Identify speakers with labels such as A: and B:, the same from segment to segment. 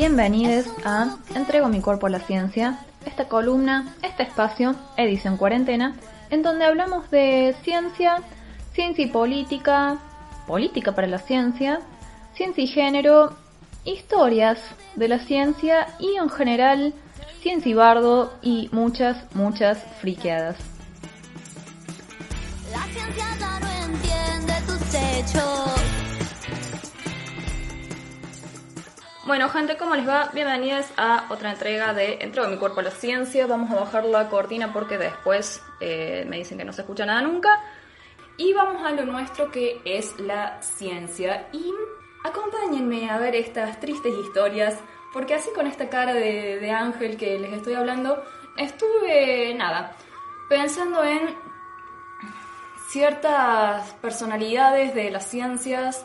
A: Bienvenidos a Entrego mi cuerpo a la ciencia, esta columna, este espacio, edición cuarentena, en donde hablamos de ciencia, ciencia y política, política para la ciencia, ciencia y género, historias de la ciencia y en general ciencia y bardo y muchas, muchas friqueadas. La ciencia entiende hechos. Bueno, gente, ¿cómo les va? Bienvenidos a otra entrega de Entro de mi cuerpo a la ciencia. Vamos a bajar la cortina porque después eh, me dicen que no se escucha nada nunca. Y vamos a lo nuestro que es la ciencia. Y acompáñenme a ver estas tristes historias, porque así con esta cara de, de ángel que les estoy hablando, estuve, nada, pensando en ciertas personalidades de las ciencias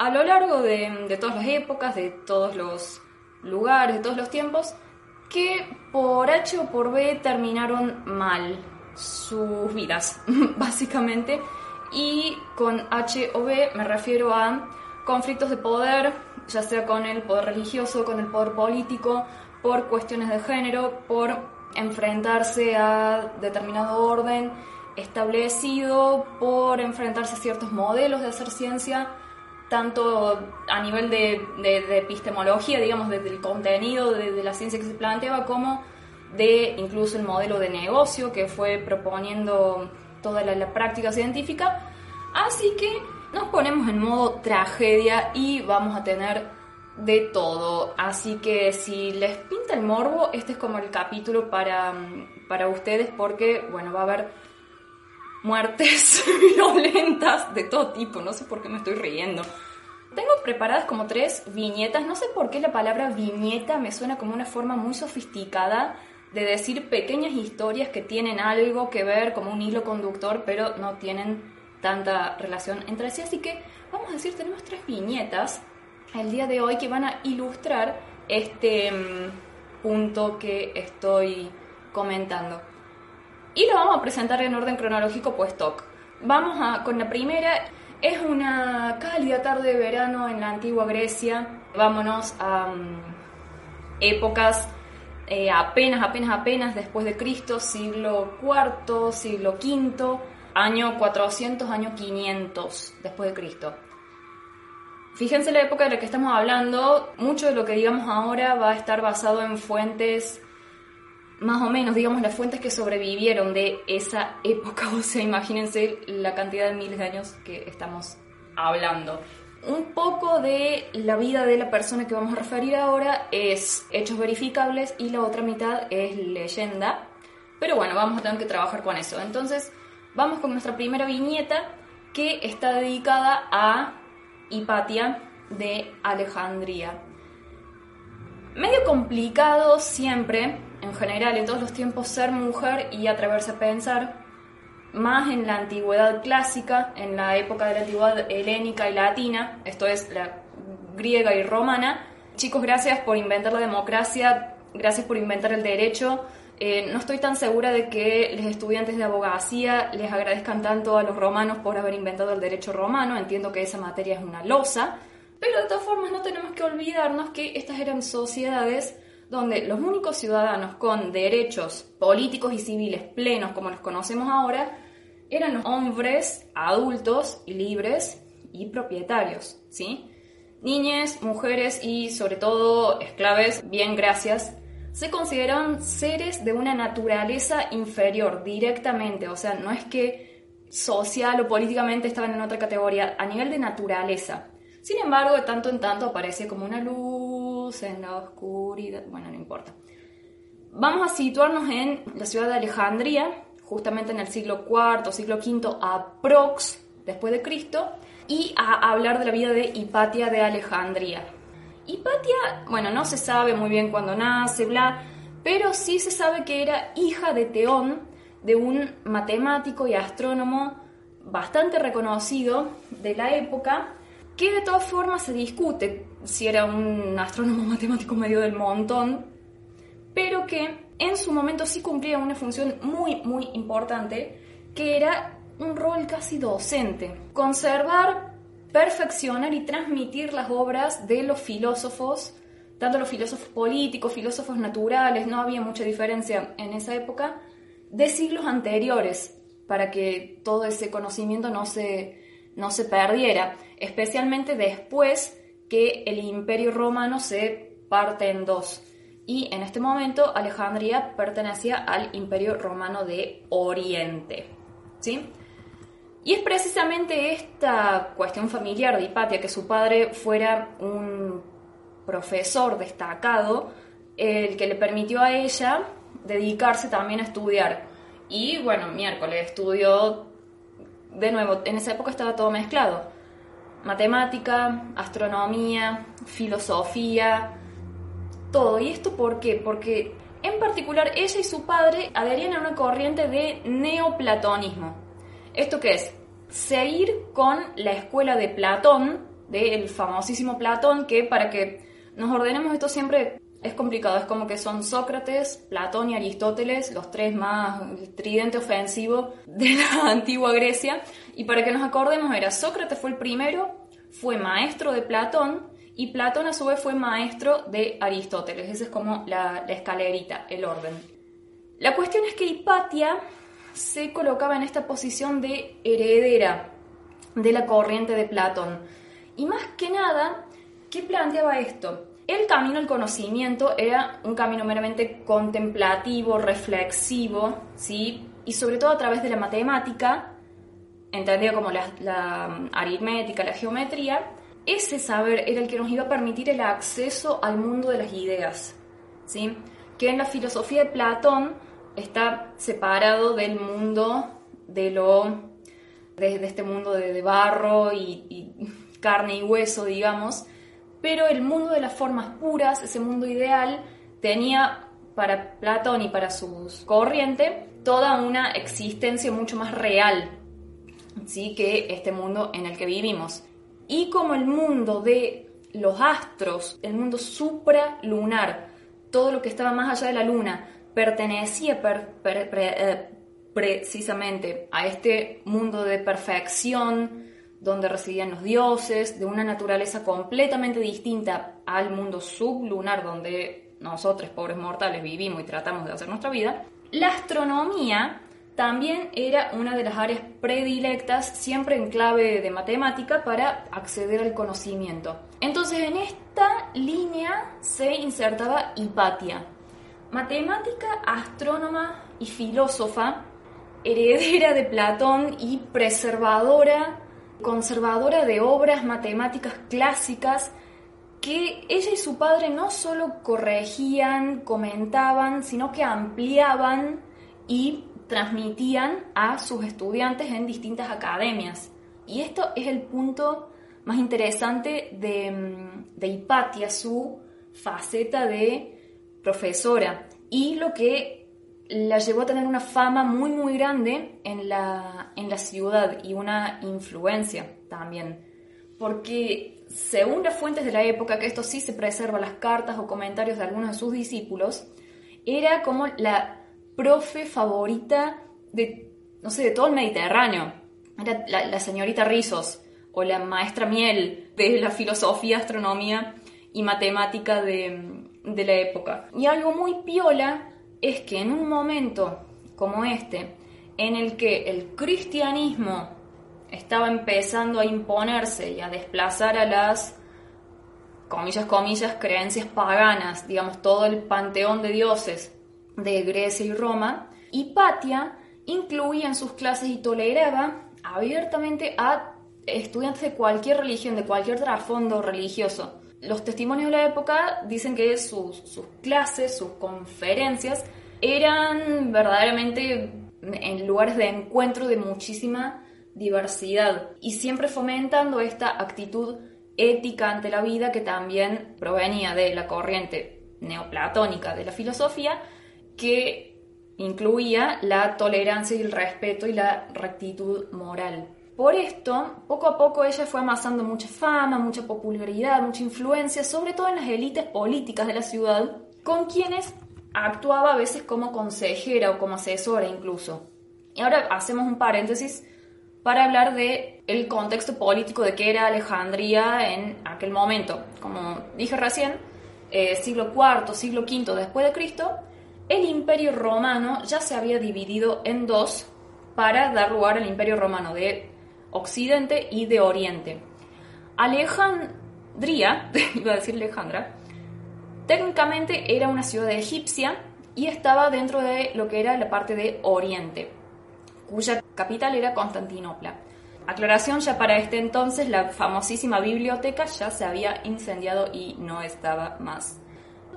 A: a lo largo de, todas las épocas, de todos los lugares, de todos los tiempos, que por H o por B terminaron mal sus vidas, básicamente. Y con H o B me refiero a conflictos de poder, ya sea con el poder religioso, con el poder político, por cuestiones de género, por enfrentarse a determinado orden establecido, por enfrentarse a ciertos modelos de hacer ciencia tanto a nivel de, epistemología, digamos, desde el contenido de, la ciencia que se planteaba, como de incluso el modelo de negocio que fue proponiendo toda la, práctica científica. Así que nos ponemos en modo tragedia y vamos a tener de todo. Así que si les pinta el morbo, este es como el capítulo para, para ustedes porque, bueno, va a haber muertes violentas de todo tipo, no sé por qué me estoy riendo. Tengo preparadas como tres viñetas, no sé por qué la palabra viñeta me suena como una forma muy sofisticada de decir pequeñas historias que tienen algo que ver como un hilo conductor, pero no tienen tanta relación entre sí. Así que vamos a decir, tenemos tres viñetas el día de hoy que van a ilustrar este mm, punto que estoy comentando. Y lo vamos a presentar en orden cronológico, pues TOC. Vamos a, con la primera. Es una cálida tarde de verano en la antigua Grecia. Vámonos a mm, épocas eh, apenas, apenas, apenas después de Cristo, siglo IV, siglo V, año 400, año 500 después de Cristo. Fíjense la época de la que estamos hablando, mucho de lo que digamos ahora va a estar basado en fuentes más o menos, digamos, las fuentes que sobrevivieron de esa época, o sea, imagínense la cantidad de miles de años que estamos hablando. Un poco de la vida de la persona que vamos a referir ahora es hechos verificables y la otra mitad es leyenda. Pero bueno, vamos a tener que trabajar con eso. Entonces, vamos con nuestra primera viñeta que está dedicada a Hipatia de Alejandría. Medio complicado siempre en general, en todos los tiempos, ser mujer y atreverse a pensar, más en la antigüedad clásica, en la época de la antigüedad helénica y latina, esto es la griega y romana. Chicos, gracias por inventar la democracia, gracias por inventar el derecho. Eh, no estoy tan segura de que los estudiantes de abogacía les agradezcan tanto a los romanos por haber inventado el derecho romano. Entiendo que esa materia es una losa, pero de todas formas no tenemos que olvidarnos que estas eran sociedades donde los únicos ciudadanos con derechos políticos y civiles plenos como los conocemos ahora eran los hombres adultos libres y propietarios, ¿sí? Niñas, mujeres y sobre todo esclaves, bien gracias, se consideraban seres de una naturaleza inferior directamente, o sea, no es que social o políticamente estaban en otra categoría, a nivel de naturaleza. Sin embargo, de tanto en tanto aparece como una luz en la oscuridad. Bueno, no importa. Vamos a situarnos en la ciudad de Alejandría, justamente en el siglo IV, siglo V aprox después de Cristo, y a hablar de la vida de Hipatia de Alejandría. Hipatia, bueno, no se sabe muy bien cuándo nace, bla, pero sí se sabe que era hija de Teón, de un matemático y astrónomo bastante reconocido de la época, que de todas formas se discute si era un astrónomo matemático medio del montón, pero que en su momento sí cumplía una función muy, muy importante, que era un rol casi docente, conservar, perfeccionar y transmitir las obras de los filósofos tanto los filósofos políticos, filósofos naturales, no había mucha diferencia en esa época, de siglos anteriores, para que todo ese conocimiento no se, no se perdiera, especialmente después que el imperio romano se parte en dos. Y en este momento Alejandría pertenecía al imperio romano de Oriente. ¿sí? Y es precisamente esta cuestión familiar de Hipatia, que su padre fuera un profesor destacado, el que le permitió a ella dedicarse también a estudiar. Y bueno, miércoles estudió, de nuevo, en esa época estaba todo mezclado. Matemática, astronomía, filosofía, todo. ¿Y esto por qué? Porque en particular ella y su padre adherían a una corriente de neoplatonismo. ¿Esto qué es? Seguir con la escuela de Platón, del famosísimo Platón, que para que nos ordenemos esto siempre es complicado, es como que son Sócrates, Platón y Aristóteles, los tres más tridente ofensivo de la antigua Grecia. Y para que nos acordemos, era Sócrates fue el primero, fue maestro de Platón, y Platón a su vez fue maestro de Aristóteles. Esa es como la, la escalerita, el orden. La cuestión es que Hipatia se colocaba en esta posición de heredera de la corriente de Platón. Y más que nada, ¿qué planteaba esto? El camino al conocimiento era un camino meramente contemplativo, reflexivo, ¿sí? y sobre todo a través de la matemática, entendida como la, aritmética, la geometría, ese saber era el que nos iba a permitir el acceso al mundo de las ideas, ¿sí? que en la filosofía de Platón está separado del mundo de lo de, este mundo de, barro y, carne y hueso, digamos, pero el mundo de las formas puras, ese mundo ideal, tenía para Platón y para sus corriente toda una existencia mucho más real, ¿sí? que este mundo en el que vivimos. Y como el mundo de los astros, el mundo supralunar, todo lo que estaba más allá de la luna, pertenecía eh, precisamente a este mundo de perfección, donde residían los dioses, de una naturaleza completamente distinta al mundo sublunar donde nosotros, pobres mortales, vivimos y tratamos de hacer nuestra vida, la astronomía también era una de las áreas predilectas, siempre en clave de matemática, para acceder al conocimiento. Entonces en esta línea se insertaba Hipatia, matemática, astrónoma y filósofa, heredera de Platón y preservadora conservadora de obras matemáticas clásicas que ella y su padre no solo corregían, comentaban, sino que ampliaban y transmitían a sus estudiantes en distintas academias. Y esto es el punto más interesante de, mm, de Hipatia, su faceta de profesora, y lo que la llevó a tener una fama muy muy grande en la, en la ciudad y una influencia también. Porque según las fuentes de la época, que esto sí se preserva, las cartas o comentarios de algunos de sus discípulos, era como la profe favorita de, no sé, de todo el Mediterráneo. Era la, señorita Rizos o la maestra Miel de la filosofía, astronomía y matemática de, de la época. Y algo muy piola es que en un momento como este, en el que el cristianismo estaba empezando a imponerse y a desplazar a las, comillas, comillas, creencias paganas, digamos, todo el panteón de dioses de Grecia y Roma, Hipatia incluía en sus clases y toleraba abiertamente a estudiantes de cualquier religión, de cualquier trasfondo religioso. Los testimonios de la época dicen que sus, clases, sus conferencias, eran verdaderamente en lugares de encuentro de muchísima diversidad y siempre fomentando esta actitud ética ante la vida que también provenía de la corriente neoplatónica de la filosofía que incluía la tolerancia y el respeto y la rectitud moral. Por esto, poco a poco ella fue amasando mucha fama, mucha popularidad, mucha influencia, sobre todo en las élites políticas de la ciudad, con quienes actuaba a veces como consejera o como asesora incluso. Y ahora hacemos un paréntesis para hablar de el contexto político de qué era Alejandría en aquel momento. Como dije recién, eh, siglo IV, siglo V después de Cristo, el imperio romano ya se había dividido en dos para dar lugar al imperio romano de Occidente y de Oriente. Alejandría, iba a decir Alejandra, técnicamente era una ciudad egipcia y estaba dentro de lo que era la parte de Oriente, cuya capital era Constantinopla. Aclaración, ya para este entonces la famosísima biblioteca ya se había incendiado y no estaba más.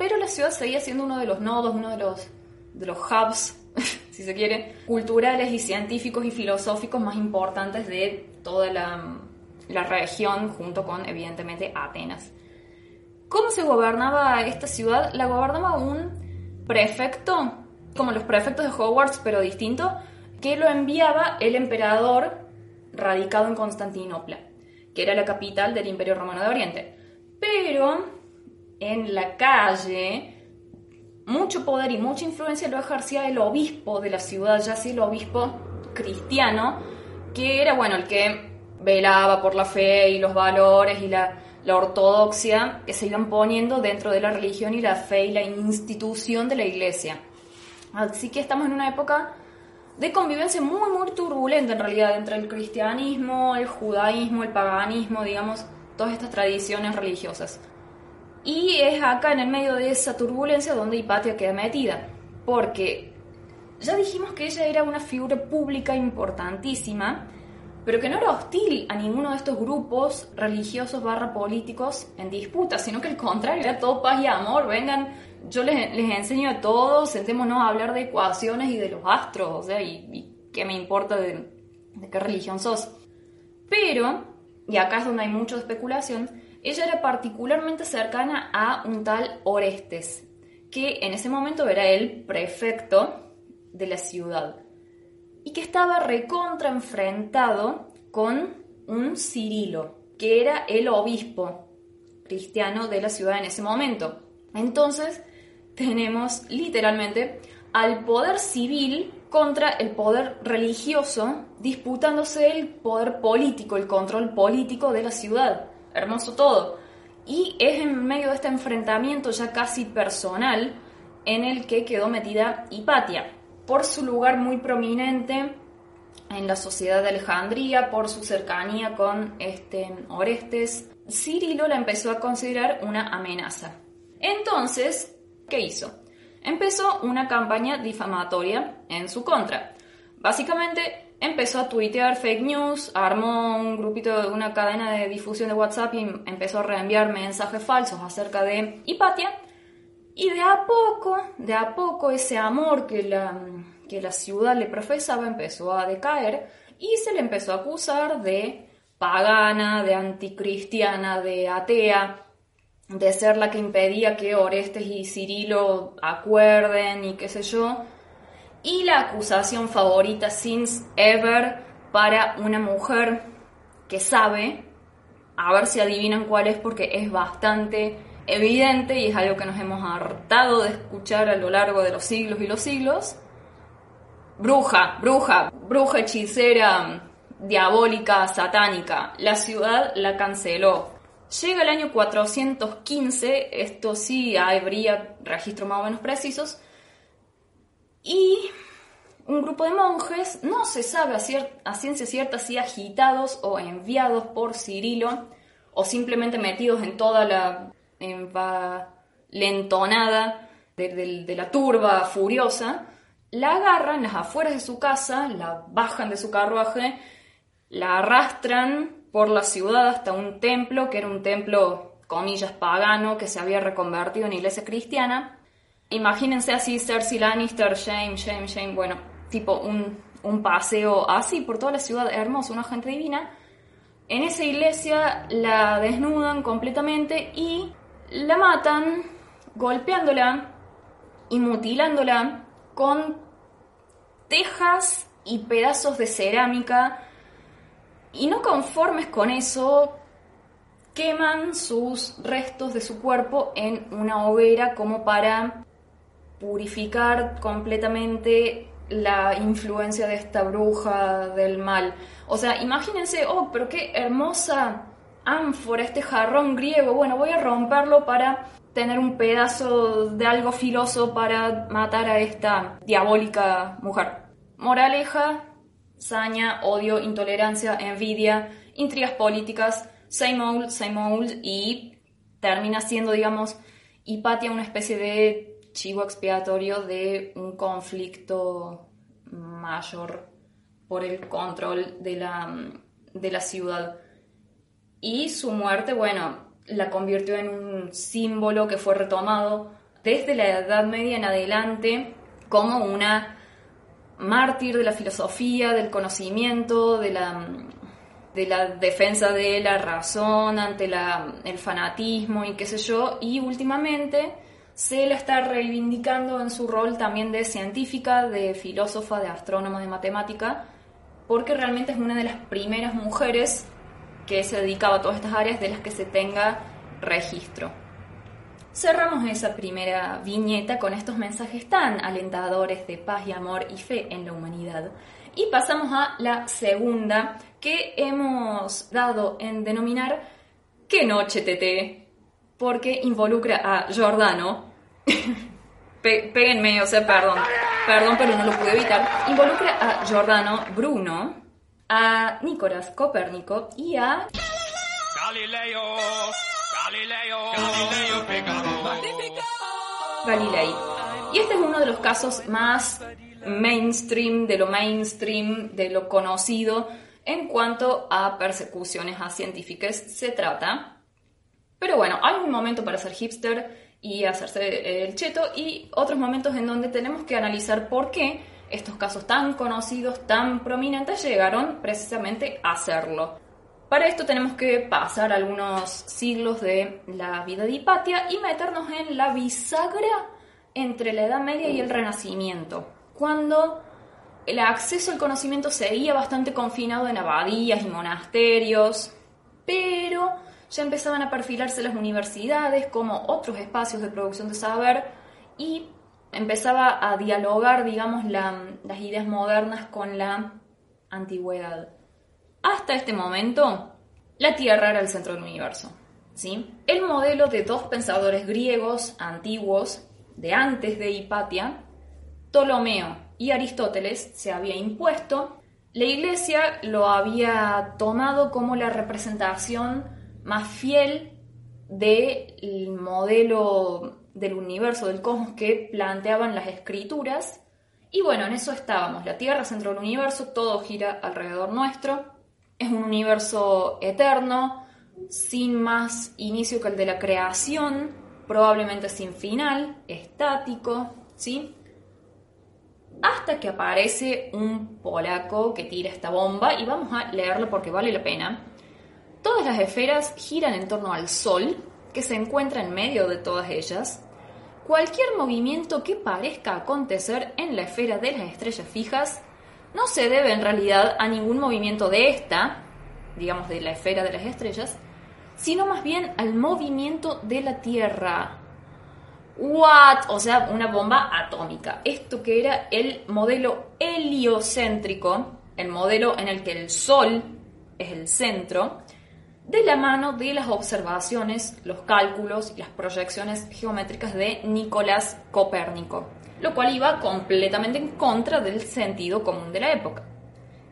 A: Pero la ciudad seguía siendo uno de los nodos, uno de los, de los hubs, si se quiere, culturales y científicos y filosóficos más importantes de toda la, la región, junto con, evidentemente, Atenas. ¿Cómo se gobernaba esta ciudad? La gobernaba un prefecto, como los prefectos de Hogwarts, pero distinto, que lo enviaba el emperador radicado en Constantinopla, que era la capital del Imperio Romano de Oriente. Pero en la calle, mucho poder y mucha influencia lo ejercía el obispo de la ciudad, ya sea el obispo cristiano, que era, bueno, el que velaba por la fe y los valores y la, la ortodoxia que se iban poniendo dentro de la religión y la fe y la institución de la iglesia. Así que estamos en una época de convivencia muy, muy turbulenta en realidad entre el cristianismo, el judaísmo, el paganismo, digamos, todas estas tradiciones religiosas. Y es acá en el medio de esa turbulencia donde Hipatia queda metida, porque ya dijimos que ella era una figura pública importantísima, pero que no era hostil a ninguno de estos grupos religiosos barra políticos en disputa, sino que al contrario, era todo paz y amor, vengan, yo les, les enseño a todos, sentémonos a hablar de ecuaciones y de los astros, o sea, y, qué me importa de, de qué religión sos. Pero, y acá es donde hay mucha especulación, ella era particularmente cercana a un tal Orestes, que en ese momento era el prefecto de la ciudad y que estaba recontra enfrentado con un Cirilo, que era el obispo cristiano de la ciudad en ese momento. Entonces, tenemos literalmente al poder civil contra el poder religioso, disputándose el poder político, el control político de la ciudad hermoso todo. Y es en medio de este enfrentamiento ya casi personal en el que quedó metida Hipatia, por su lugar muy prominente en la sociedad de Alejandría, por su cercanía con este, Orestes, Cirilo la empezó a considerar una amenaza. Entonces, ¿qué hizo? Empezó una campaña difamatoria en su contra. Básicamente empezó a tuitear fake news, armó un grupito, una cadena de difusión de WhatsApp y empezó a reenviar mensajes falsos acerca de Hipatia. Y de a poco, de a poco ese amor que la, que la ciudad le profesaba empezó a decaer y se le empezó a acusar de pagana, de anticristiana, de atea, de ser la que impedía que Orestes y Cirilo acuerden y qué sé yo y la acusación favorita since ever para una mujer que sabe, a ver si adivinan cuál es porque es bastante evidente y es algo que nos hemos hartado de escuchar a lo largo de los siglos y los siglos. Bruja, bruja, bruja hechicera, diabólica, satánica. La ciudad la canceló. Llega el año 415, esto sí habría registros más o menos precisos, y un grupo de monjes, no se sabe a, ciencia cierta si agitados o enviados por Cirilo, o simplemente metidos en toda la lentonada de, la turba furiosa, la agarran las afueras de su casa, la bajan de su carruaje, la arrastran por la ciudad hasta un templo, que era un templo, comillas, pagano, que se había reconvertido en iglesia cristiana, imagínense así Cersei Lannister, shame, shame, shame, bueno, tipo un, un paseo así por toda la ciudad, hermosa, una gente divina. En esa iglesia la desnudan completamente y la matan golpeándola y mutilándola con tejas y pedazos de cerámica. Y no conformes con eso, queman sus restos de su cuerpo en una hoguera como para purificar completamente la influencia de esta bruja del mal. O sea, imagínense, oh, pero qué hermosa ánfora, este jarrón griego. Bueno, voy a romperlo para tener un pedazo de algo filoso para matar a esta diabólica mujer. Moraleja, saña, odio, intolerancia, envidia, intrigas políticas, same old, same old, y termina siendo, digamos, Hipatia una especie de chivo expiatorio de un conflicto mayor por el control de la, de la ciudad. Y su muerte, bueno, la convirtió en un símbolo que fue retomado desde la Edad Media en adelante como una mártir de la filosofía, del conocimiento, de la, de la defensa de la razón ante la, el fanatismo y qué sé yo, y últimamente se la está reivindicando en su rol también de científica, de filósofa, de astrónoma, de matemática, porque realmente es una de las primeras mujeres que se dedicaba a todas estas áreas de las que se tenga registro. Cerramos esa primera viñeta con estos mensajes tan alentadores de paz y amor y fe en la humanidad. Y pasamos a la segunda que hemos dado en denominar ¿Qué noche Tete? Porque involucra a Giordano. péguenme, o sea, perdón. Perdón, pero no lo pude evitar. Involucra a Giordano Bruno, a Nicolás Copérnico y a Galileo. Galileo. Galilei. Y este es uno de los casos más mainstream, de lo mainstream, de lo conocido en cuanto a persecuciones a científicos se trata. Pero bueno, hay un momento para ser hipster y hacerse el cheto y otros momentos en donde tenemos que analizar por qué estos casos tan conocidos, tan prominentes, llegaron precisamente a hacerlo. Para esto tenemos que pasar algunos siglos de la vida de Hipatia y meternos en la bisagra entre la Edad Media y el Renacimiento, cuando el acceso al conocimiento seguía bastante confinado en abadías y monasterios, pero ya empezaban a perfilarse las universidades como otros espacios de producción de saber y empezaba a dialogar, digamos, las ideas modernas con la antigüedad. Hasta este momento, la Tierra era el centro del universo. ¿sí? El modelo de dos pensadores griegos antiguos, de antes de Hipatia, Ptolomeo y Aristóteles, se había impuesto. La Iglesia lo había tomado como la representación más fiel del modelo del universo, del cosmos que planteaban las escrituras. Y bueno, en eso estábamos. La Tierra, centro del universo, todo gira alrededor nuestro. Es un universo eterno, sin más inicio que el de la creación, probablemente sin final, estático, ¿sí? Hasta que aparece un polaco que tira esta bomba y vamos a leerlo porque vale la pena. Todas las esferas giran en torno al Sol, que se encuentra en medio de todas ellas. Cualquier movimiento que parezca acontecer en la esfera de las estrellas fijas no se debe en realidad a ningún movimiento de esta, digamos de la esfera de las estrellas, sino más bien al movimiento de la Tierra. What? O sea, una bomba atómica. Esto que era el modelo heliocéntrico, el modelo en el que el Sol es el centro, de la mano de las observaciones, los cálculos y las proyecciones geométricas de Nicolás Copérnico lo cual iba completamente en contra del sentido común de la época,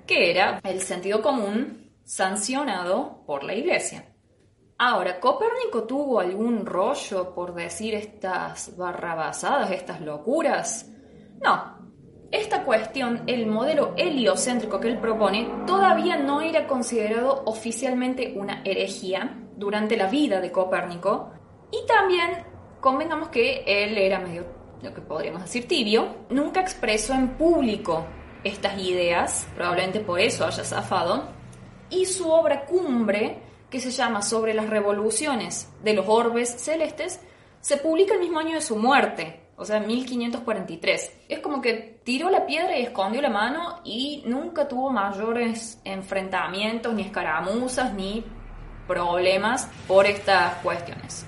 A: que era el sentido común sancionado por la Iglesia. Ahora, ¿Copérnico tuvo algún rollo por decir estas barrabasadas, estas locuras? No. Esta cuestión, el modelo heliocéntrico que él propone, todavía no era considerado oficialmente una herejía durante la vida de Copérnico, y también convengamos que él era medio lo que podríamos decir tibio, nunca expresó en público estas ideas, probablemente por eso haya zafado, y su obra cumbre, que se llama Sobre las revoluciones de los orbes celestes, se publica el mismo año de su muerte, o sea, 1543. Es como que tiró la piedra y escondió la mano y nunca tuvo mayores enfrentamientos, ni escaramuzas, ni problemas por estas cuestiones.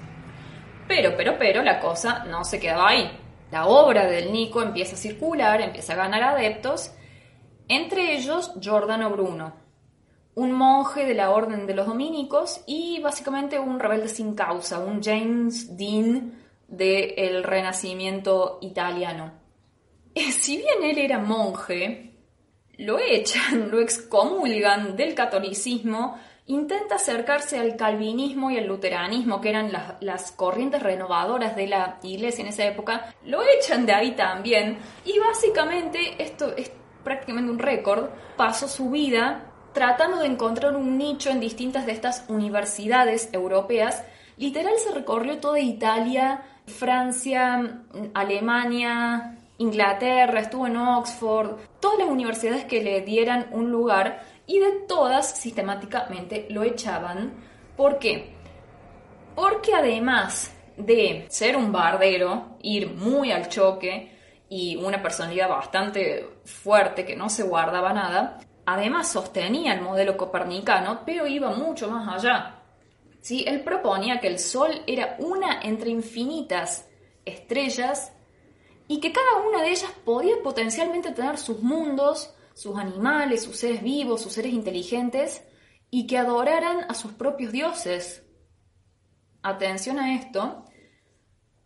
A: Pero, pero, pero, la cosa no se quedaba ahí la obra del Nico empieza a circular, empieza a ganar adeptos, entre ellos Giordano Bruno, un monje de la orden de los dominicos y básicamente un rebelde sin causa, un James Dean del renacimiento italiano. Si bien él era monje, lo echan, lo excomulgan del catolicismo, intenta acercarse al calvinismo y al luteranismo, que eran las, las, corrientes renovadoras de la iglesia en esa época, lo echan de ahí también. Y básicamente, esto es prácticamente un récord, pasó su vida tratando de encontrar un nicho en distintas de estas universidades europeas. Literal se recorrió toda Italia, Francia, Alemania, Inglaterra, estuvo en Oxford, todas las universidades que le dieran un lugar y de todas sistemáticamente lo echaban. ¿Por qué? Porque además de ser un bardero, ir muy al choque y una personalidad bastante fuerte que no se guardaba nada, además sostenía el modelo copernicano, pero iba mucho más allá. ¿Sí? Él proponía que el Sol era una entre infinitas estrellas y que cada una de ellas podía potencialmente tener sus mundos, sus animales, sus seres vivos, sus seres inteligentes, y que adoraran a sus propios dioses. Atención a esto.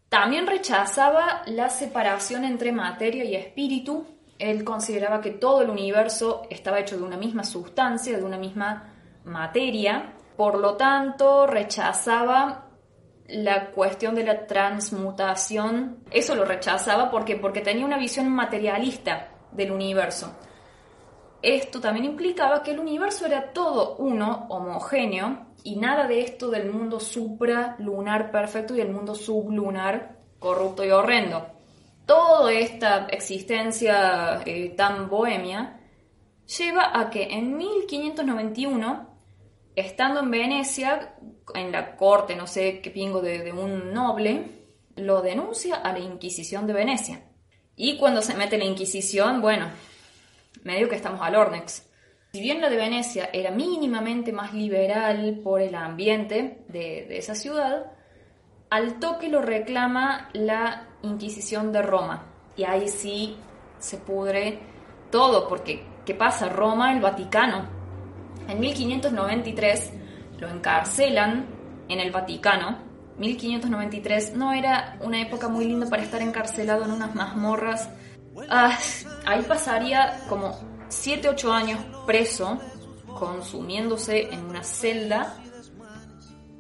A: También rechazaba la separación entre materia y espíritu. Él consideraba que todo el universo estaba hecho de una misma sustancia, de una misma materia. Por lo tanto, rechazaba la cuestión de la transmutación, eso lo rechazaba porque, porque tenía una visión materialista del universo. Esto también implicaba que el universo era todo uno, homogéneo, y nada de esto del mundo supralunar perfecto y el mundo sublunar corrupto y horrendo. Toda esta existencia eh, tan bohemia lleva a que en 1591 estando en Venecia, en la corte, no sé qué pingo de, un noble, lo denuncia a la Inquisición de Venecia. Y cuando se mete la Inquisición, bueno, medio que estamos al Ornex. Si bien la de Venecia era mínimamente más liberal por el ambiente de, de esa ciudad, al toque lo reclama la Inquisición de Roma. Y ahí sí se pudre todo, porque ¿qué pasa? Roma, el Vaticano, en 1593 lo encarcelan en el Vaticano. 1593 no era una época muy linda para estar encarcelado en unas mazmorras. Ah, ahí pasaría como 7-8 años preso, consumiéndose en una celda.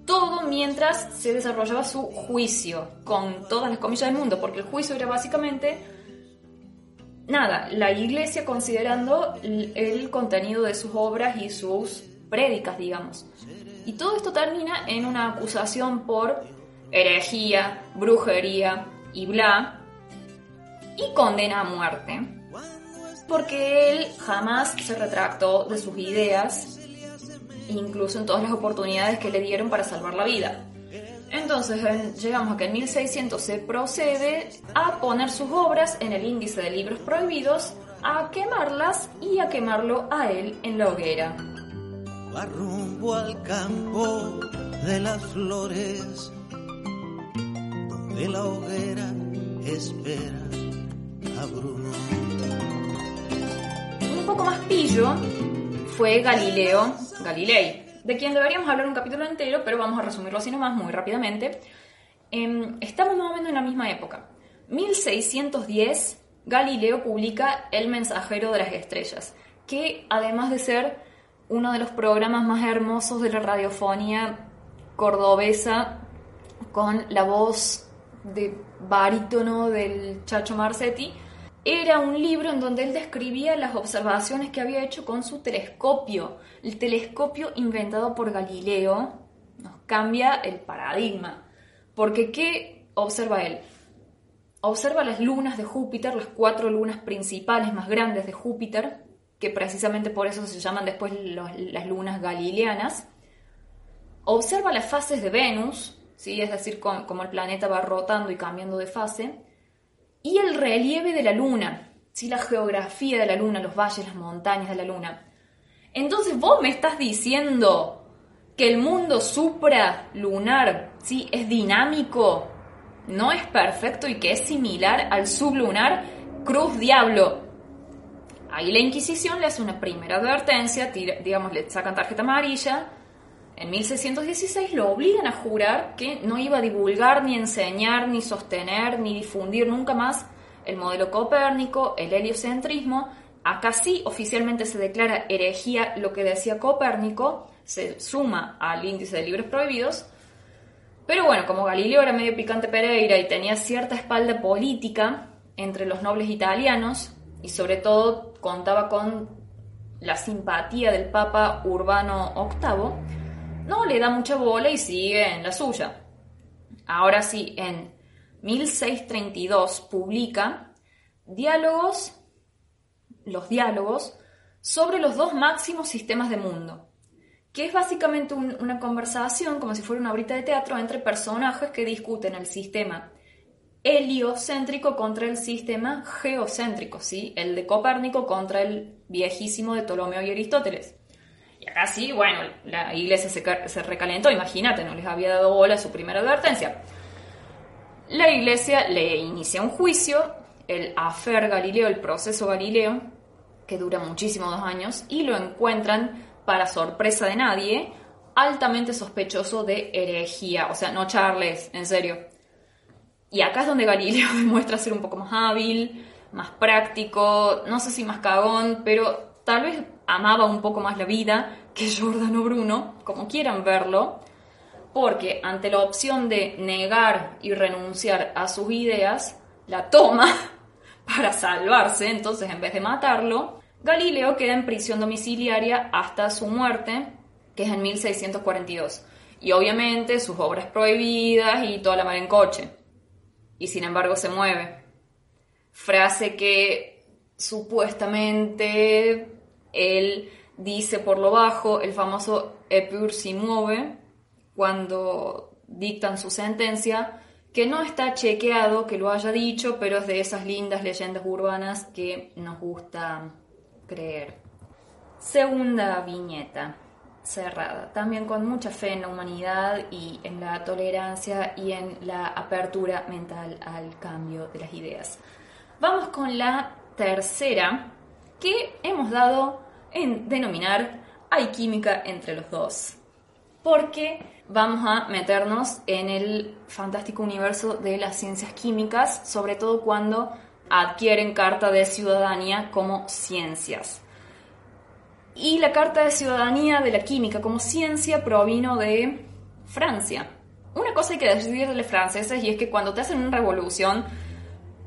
A: Todo mientras se desarrollaba su juicio, con todas las comillas del mundo, porque el juicio era básicamente nada, la iglesia considerando el contenido de sus obras y sus prédicas, digamos. Y todo esto termina en una acusación por herejía, brujería y bla, y condena a muerte. Porque él jamás se retractó de sus ideas, incluso en todas las oportunidades que le dieron para salvar la vida. Entonces llegamos a que en 1600 se procede a poner sus obras en el índice de libros prohibidos, a quemarlas y a quemarlo a él en la hoguera.
B: Va rumbo al campo de las flores, donde la hoguera espera a Bruno.
A: Un poco más pillo fue Galileo Galilei de quien deberíamos hablar un capítulo entero, pero vamos a resumirlo así nomás muy rápidamente. Em, estamos más o menos en la misma época. 1610, Galileo publica El mensajero de las estrellas, que además de ser uno de los programas más hermosos de la radiofonía cordobesa, con la voz de barítono del Chacho Marcetti, era un libro en donde él describía las observaciones que había hecho con su telescopio. El telescopio inventado por Galileo nos cambia el paradigma. Porque ¿qué observa él? Observa las lunas de Júpiter, las cuatro lunas principales más grandes de Júpiter, que precisamente por eso se llaman después las lunas galileanas. Observa las fases de Venus, ¿sí? es decir, como el planeta va rotando y cambiando de fase y el relieve de la luna, ¿sí? la geografía de la luna, los valles, las montañas de la luna. Entonces vos me estás diciendo que el mundo supralunar ¿sí? es dinámico, no es perfecto y que es similar al sublunar, cruz diablo. Ahí la Inquisición le hace una primera advertencia, digamos, le sacan tarjeta amarilla en 1616 lo obligan a jurar que no iba a divulgar, ni enseñar, ni sostener, ni difundir nunca más el modelo copérnico, el heliocentrismo. Acá sí oficialmente se declara herejía lo que decía Copérnico, se suma al índice de libros prohibidos. Pero bueno, como Galileo era medio picante Pereira y tenía cierta espalda política entre los nobles italianos, y sobre todo contaba con la simpatía del Papa Urbano VIII, no le da mucha bola y sigue en la suya. Ahora sí, en 1632 publica Diálogos, los diálogos, sobre los dos máximos sistemas de mundo, que es básicamente una conversación, como si fuera una horita de teatro, entre personajes que discuten el sistema heliocéntrico contra el sistema geocéntrico, ¿sí? el de Copérnico contra el viejísimo de Ptolomeo y Aristóteles. Acá sí, bueno, la iglesia se, recalentó, imagínate, no les había dado bola su primera advertencia. La iglesia le inicia un juicio, el afer Galileo, el proceso Galileo, que dura muchísimos dos años, y lo encuentran, para sorpresa de nadie, altamente sospechoso de herejía. O sea, no Charles, en serio. Y acá es donde Galileo demuestra ser un poco más hábil, más práctico, no sé si más cagón, pero tal vez amaba un poco más la vida que Giordano Bruno, como quieran verlo, porque ante la opción de negar y renunciar a sus ideas, la toma para salvarse, entonces en vez de matarlo, Galileo queda en prisión domiciliaria hasta su muerte, que es en 1642. Y obviamente sus obras prohibidas y toda la mar en coche. Y sin embargo se mueve. Frase que supuestamente él dice por lo bajo el famoso Epur si mueve cuando dictan su sentencia, que no está chequeado que lo haya dicho, pero es de esas lindas leyendas urbanas que nos gusta creer. Segunda viñeta, cerrada, también con mucha fe en la humanidad y en la tolerancia y en la apertura mental al cambio de las ideas. Vamos con la tercera, que hemos dado en denominar hay química entre los dos. Porque vamos a meternos en el fantástico universo de las ciencias químicas, sobre todo cuando adquieren carta de ciudadanía como ciencias. Y la carta de ciudadanía de la química como ciencia provino de Francia. Una cosa hay que decir de los franceses y es que cuando te hacen una revolución,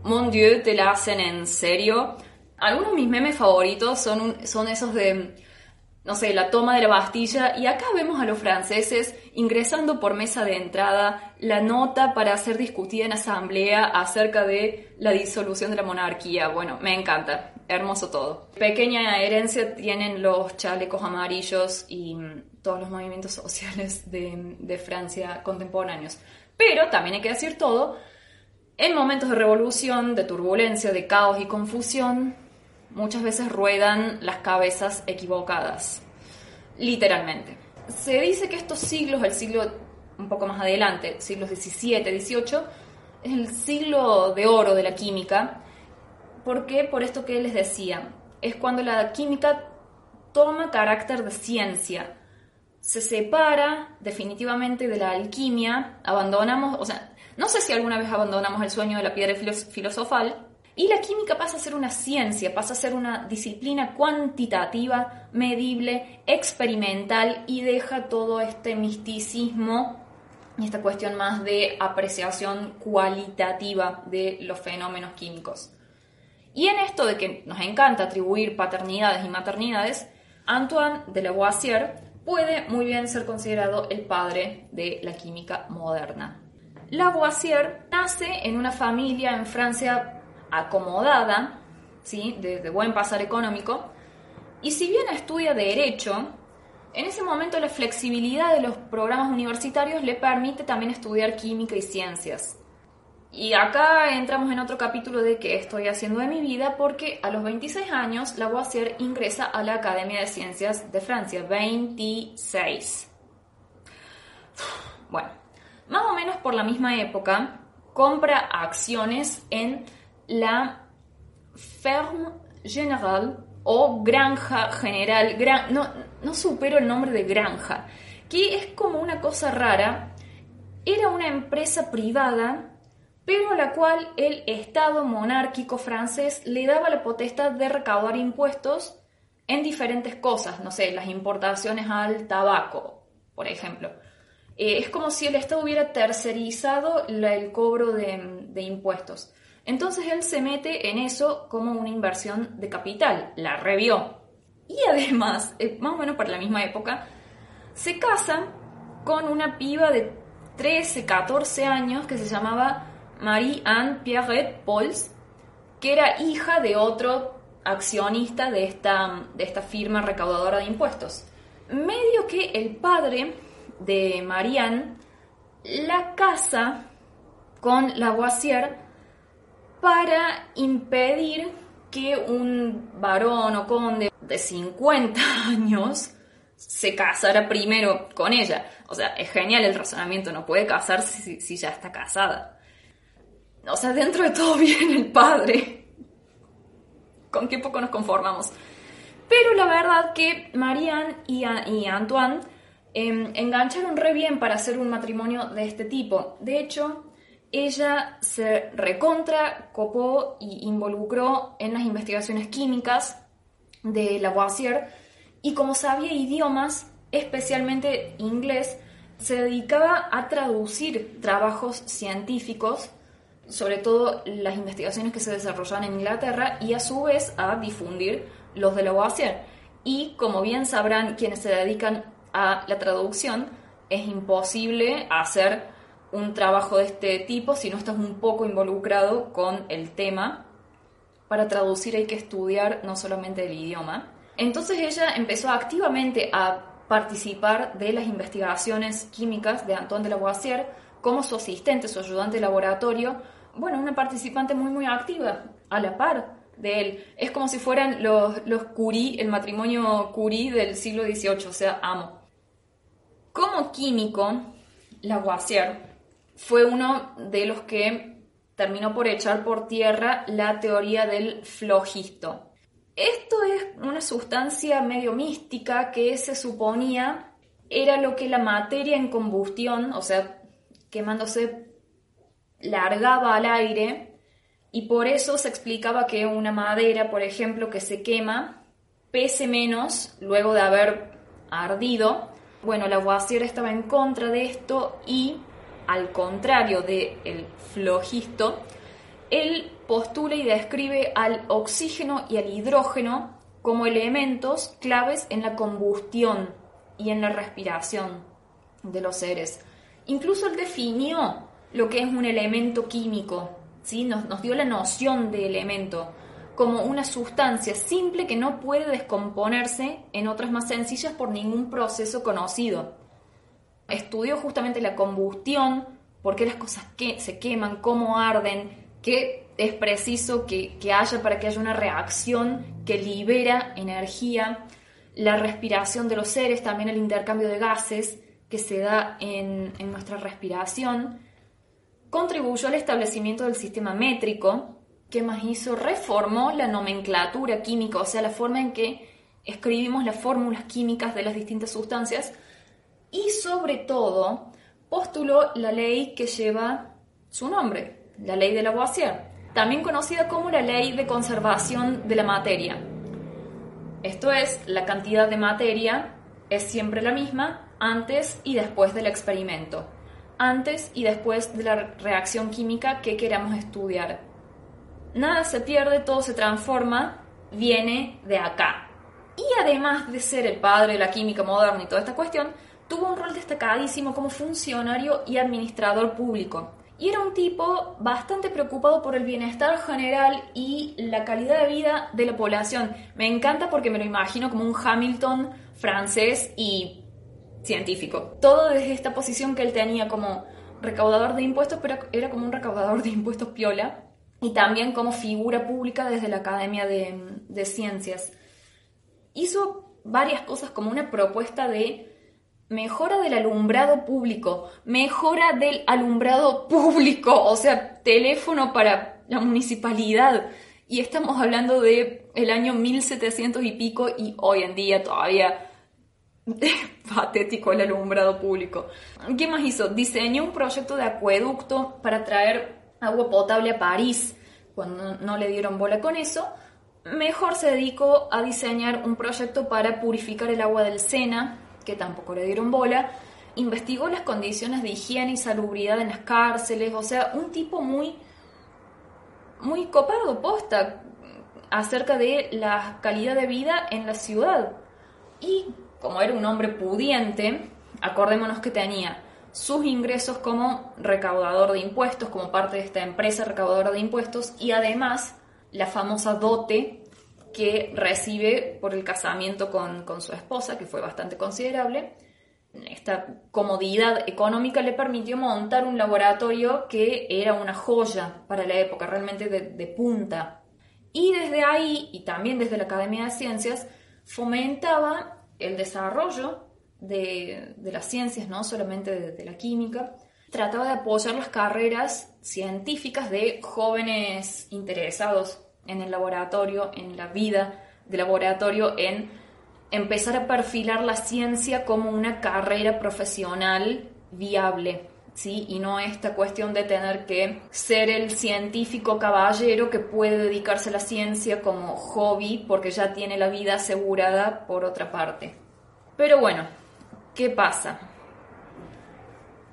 A: mon dieu, te la hacen en serio algunos de mis memes favoritos son, son esos de, no sé, la toma de la Bastilla. Y acá vemos a los franceses ingresando por mesa de entrada la nota para ser discutida en asamblea acerca de la disolución de la monarquía. Bueno, me encanta. Hermoso todo. Pequeña herencia tienen los chalecos amarillos y mm, todos los movimientos sociales de, de Francia contemporáneos. Pero también hay que decir todo, en momentos de revolución, de turbulencia, de caos y confusión, muchas veces ruedan las cabezas equivocadas, literalmente. Se dice que estos siglos, el siglo un poco más adelante, siglos XVII, XVIII, es el siglo de oro de la química. ¿Por qué? Por esto que les decía. Es cuando la química toma carácter de ciencia. Se separa definitivamente de la alquimia, abandonamos, o sea, no sé si alguna vez abandonamos el sueño de la piedra filosofal, y la química pasa a ser una ciencia, pasa a ser una disciplina cuantitativa, medible, experimental y deja todo este misticismo y esta cuestión más de apreciación cualitativa de los fenómenos químicos. Y en esto de que nos encanta atribuir paternidades y maternidades, Antoine de Lavoisier puede muy bien ser considerado el padre de la química moderna. Lavoisier nace en una familia en Francia acomodada, ¿sí? de, buen pasar económico, y si bien estudia Derecho, en ese momento la flexibilidad de los programas universitarios le permite también estudiar química y ciencias. Y acá entramos en otro capítulo de qué estoy haciendo de mi vida, porque a los 26 años Lavoisier ingresa a la Academia de Ciencias de Francia, 26. Bueno, más o menos por la misma época, compra acciones en la Ferme Générale o Granja General, no, no supero el nombre de granja, que es como una cosa rara. Era una empresa privada, pero a la cual el Estado monárquico francés le daba la potestad de recaudar impuestos en diferentes cosas, no sé, las importaciones al tabaco, por ejemplo. Eh, es como si el Estado hubiera tercerizado el cobro de impuestos. Entonces él se mete en eso como una inversión de capital, la revió. Y además, eh, más o menos para la misma época, se casa con una piba de 13, 14 años que se llamaba Marie-Anne Pierrette Pauls, que era hija de otro accionista de esta, de esta firma recaudadora de impuestos. Medio que el padre de Marianne la casa con Lavoisier para impedir que un varón o conde de 50 años se casara primero con ella. O sea, es genial el razonamiento, no puede casarse si, ya está casada. O sea, dentro de todo bien el padre. Con qué poco nos conformamos. Pero la verdad que Marianne y, Antoine Em, engancharon re bien para hacer un matrimonio de este tipo. De hecho, ella se recontra copó y involucró en las investigaciones químicas de Lavoisier y como sabía idiomas, especialmente inglés, se dedicaba a traducir trabajos científicos, sobre todo las investigaciones que se desarrollaban en Inglaterra, y a su vez a difundir los de Lavoisier. Y como bien sabrán quienes se dedican a la traducción, es imposible hacer un trabajo de este tipo si no estás un poco involucrado con el tema. Para traducir hay que estudiar no solamente el idioma. Entonces ella empezó activamente a participar de las investigaciones químicas de Antoine de Lavoisier como su asistente, su ayudante de laboratorio. Bueno, una participante muy muy activa, a la par de él. Es como si fueran los, los Curie, el matrimonio Curie del siglo XVIII, o sea, amo. Como químico, Lavoisier fue uno de los que terminó por echar por tierra la teoría del flogisto. Esto es una sustancia medio mística que se suponía era lo que la materia en combustión, o sea, quemándose, largaba al aire y por eso se explicaba que una madera, por ejemplo, que se quema, pese menos luego de haber ardido bueno, Lavoisier estaba en contra de esto y, al contrario del el él postula y describe al oxígeno y al hidrógeno como elementos claves en la combustión y en la respiración de los seres. Incluso él definió lo que es un elemento químico, ¿sí? nos, nos dio la noción de elemento como una sustancia simple que no puede descomponerse en otras más sencillas por ningún proceso conocido. Estudió justamente la combustión, por qué las cosas que se queman, cómo arden, qué es preciso que, haya para que haya una reacción que libera energía, la respiración de los seres, también el intercambio de gases que se da en, nuestra respiración, contribuyó al establecimiento del sistema métrico, ¿Qué más hizo? Reformó la nomenclatura química, o sea, la forma en que escribimos las fórmulas químicas de las distintas sustancias. Y sobre todo, postuló la ley que lleva su nombre, la ley de Lavoisier, también conocida como la ley de conservación de la materia. Esto es, la cantidad de materia es siempre la misma antes y después del experimento, antes y después de la reacción química que queramos estudiar nada se pierde, todo se transforma, viene de acá. Y además de ser el padre de la química moderna y toda esta cuestión, tuvo un rol destacadísimo como funcionario y administrador público. Y era un tipo bastante preocupado por el bienestar general y la calidad de vida de la población. Me encanta porque me lo imagino como un Hamilton francés y científico. Todo desde esta posición que él tenía como recaudador de impuestos, pero era como un recaudador de impuestos piola, y también como figura pública desde la Academia de, Ciencias. Hizo varias cosas como una propuesta de mejora del alumbrado público, mejora del alumbrado público, o sea, teléfono para la municipalidad. Y estamos hablando de el año 1700 y pico y hoy en día todavía patético el alumbrado público. ¿Qué más hizo? Diseñó un proyecto de acueducto para traer agua potable a París. Cuando no le dieron bola con eso, mejor se dedicó a diseñar un proyecto para purificar el agua del Sena, que tampoco le dieron bola. Investigó las condiciones de higiene y salubridad en las cárceles, o sea, un tipo muy, muy copado, posta, acerca de la calidad de vida en la ciudad. Y como era un hombre pudiente, acordémonos que tenía sus ingresos como recaudador de impuestos, como parte de esta empresa recaudadora de impuestos, y además la famosa dote que recibe por el casamiento con, con su esposa, que fue bastante considerable. Esta comodidad económica le permitió montar un laboratorio que era una joya para la época, realmente de, de punta. Y desde ahí, y también desde la Academia de Ciencias, fomentaba el desarrollo de, las ciencias, no solamente de, la química, trataba de apoyar las carreras científicas de jóvenes interesados en el laboratorio, en la vida de laboratorio, en empezar a perfilar la ciencia como una carrera profesional viable. ¿Sí? Y no esta cuestión de tener que ser el científico caballero que puede dedicarse a la ciencia como hobby porque ya tiene la vida asegurada por otra parte. Pero bueno, ¿qué pasa?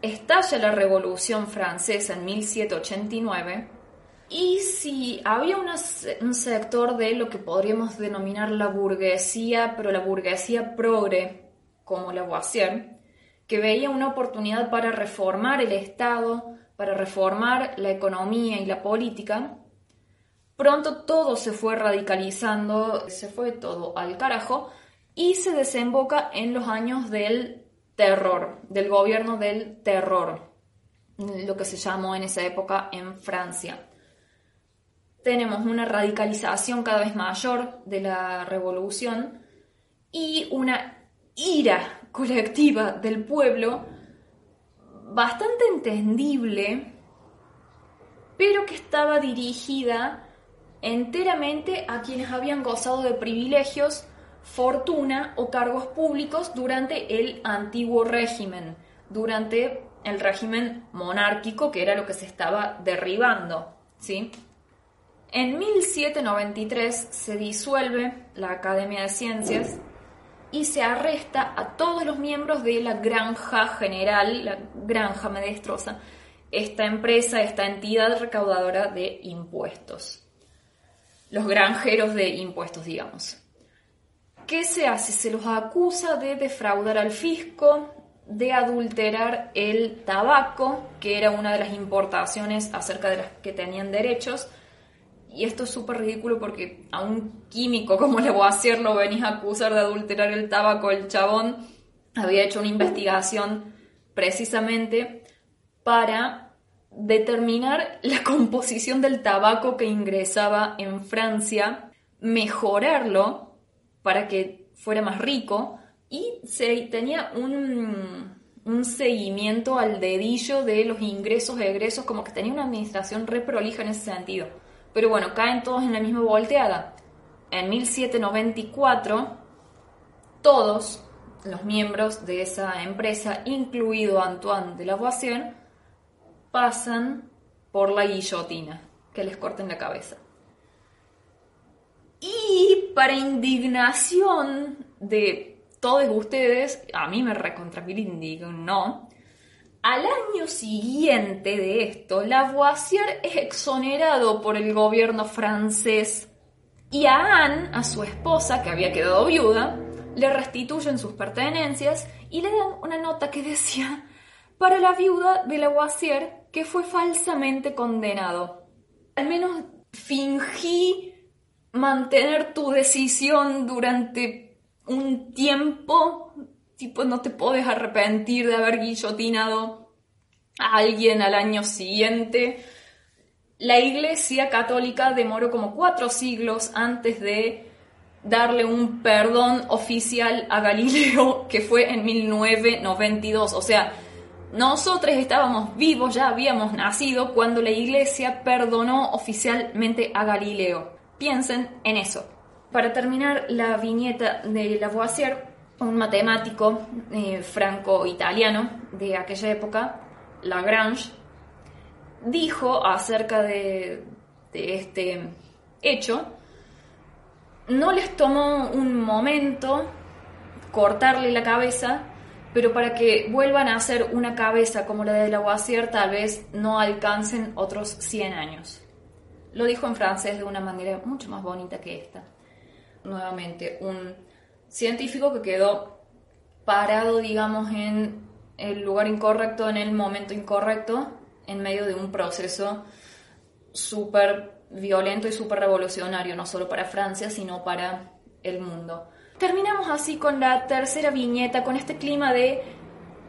A: Estalla la Revolución Francesa en 1789 y si había un sector de lo que podríamos denominar la burguesía, pero la burguesía progre, como Lavoisier, que veía una oportunidad para reformar el Estado, para reformar la economía y la política, pronto todo se fue radicalizando, se fue todo al carajo y se desemboca en los años del terror, del gobierno del terror, lo que se llamó en esa época en Francia. Tenemos una radicalización cada vez mayor de la revolución y una ira colectiva del pueblo bastante entendible, pero que estaba dirigida enteramente a quienes habían gozado de privilegios, fortuna o cargos públicos durante el antiguo régimen, durante el régimen monárquico, que era lo que se estaba derribando. ¿sí? En 1793 se disuelve la Academia de Ciencias y se arresta a todos los miembros de la Granja General, la Granja Medestrosa, esta empresa, esta entidad recaudadora de impuestos. Los granjeros de impuestos, digamos. ¿Qué se hace? Se los acusa de defraudar al fisco, de adulterar el tabaco, que era una de las importaciones acerca de las que tenían derechos, y esto es súper ridículo porque a un químico como le a lo venís a acusar de adulterar el tabaco. El chabón había hecho una investigación precisamente para determinar la composición del tabaco que ingresaba en Francia, mejorarlo para que fuera más rico y se tenía un, seguimiento al dedillo de los ingresos egresos, como que tenía una administración re prolija en ese sentido. Pero bueno, caen todos en la misma volteada. En 1794, todos los miembros de esa empresa, incluido Antoine de Lavoisier, pasan por la guillotina, que les corten la cabeza. Y para indignación de todos ustedes, a mí me recontrapil indignó, al año siguiente de esto, Lavoisier es exonerado por el gobierno francés y a Anne, a su esposa, que había quedado viuda, le restituyen sus pertenencias y le dan una nota que decía para la viuda de Lavoisier que fue falsamente condenado. Al menos fingí mantener tu decisión durante un tiempo tipo, no te puedes arrepentir de haber guillotinado a alguien al año siguiente. La Iglesia Católica demoró como cuatro siglos antes de darle un perdón oficial a Galileo, que fue en 1992. O sea, nosotros estábamos vivos, ya habíamos nacido cuando la Iglesia perdonó oficialmente a Galileo. Piensen en eso. Para terminar la viñeta de Lavoisier, un matemático eh, franco-italiano de aquella época, Lagrange, dijo acerca de, este hecho, no les tomó un momento cortarle la cabeza, pero para que vuelvan a hacer una cabeza como la de Lavoisier tal vez no alcancen otros 100 años. Lo dijo en francés de una manera mucho más bonita que esta. Nuevamente, un científico que quedó parado, digamos, en el lugar incorrecto, en el momento incorrecto, en medio de un proceso súper violento y súper revolucionario, no solo para Francia, sino para el mundo. Terminamos así con la tercera viñeta, con este clima de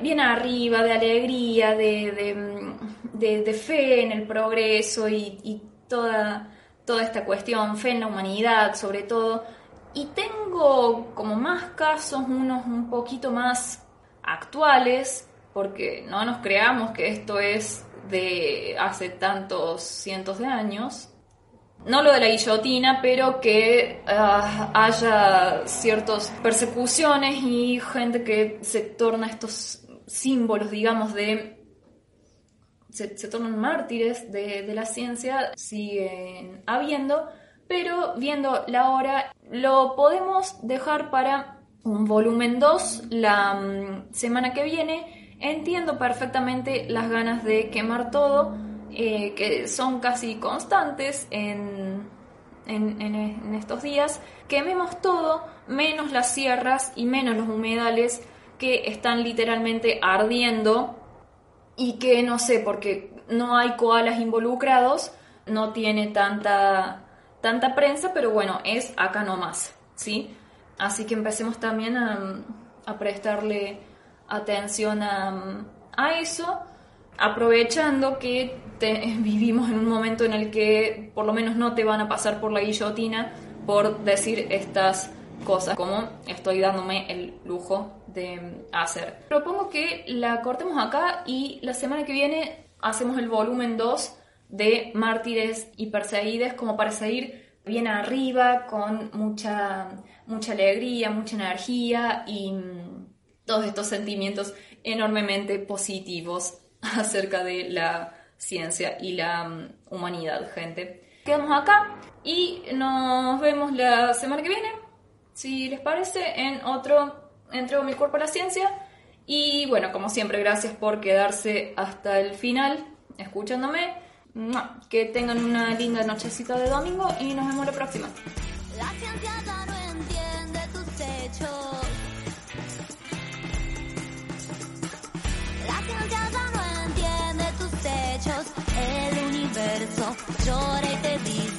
A: bien arriba, de alegría, de, de, fe en el progreso y, y toda, toda esta cuestión, fe en la humanidad sobre todo. Y tengo como más casos, unos un poquito más actuales, porque no nos creamos que esto es de hace tantos cientos de años. No lo de la guillotina, pero que ah, haya ciertas persecuciones y gente que se torna estos símbolos, digamos, de... Se, tornan mártires de, de la ciencia, siguen habiendo, pero viendo la hora, lo podemos dejar para un volumen 2 la mm, semana que viene. Entiendo perfectamente las ganas de quemar todo, eh, que son casi constantes en, en, en, estos días. Quememos todo, menos las sierras y menos los humedales que están literalmente ardiendo y que no sé, porque no hay koalas involucrados, no tiene tanta tanta prensa, pero bueno, es acá nomás, ¿sí? Así que empecemos también a, prestarle atención a, eso, aprovechando que vivimos en un momento en el que por lo menos no te van a pasar por la guillotina por decir estas cosas, como estoy dándome el lujo de hacer. Propongo que la cortemos acá y la semana que viene hacemos el volumen 2 de mártires y perseguides como para seguir bien arriba, con mucha, mucha alegría, mucha energía y mm, todos estos sentimientos enormemente positivos acerca de la ciencia y la mm, humanidad, gente. Quedamos acá y nos vemos la semana que viene, si les parece, en otro Entrego mi cuerpo a la ciencia. Y bueno, como siempre, gracias por quedarse hasta el final escuchándome. Que tengan una linda nochecita de domingo y nos vemos la próxima. La
C: gente ya no entiende tus hechos. La gente ya no entiende tus hechos. El universo llora y te dice.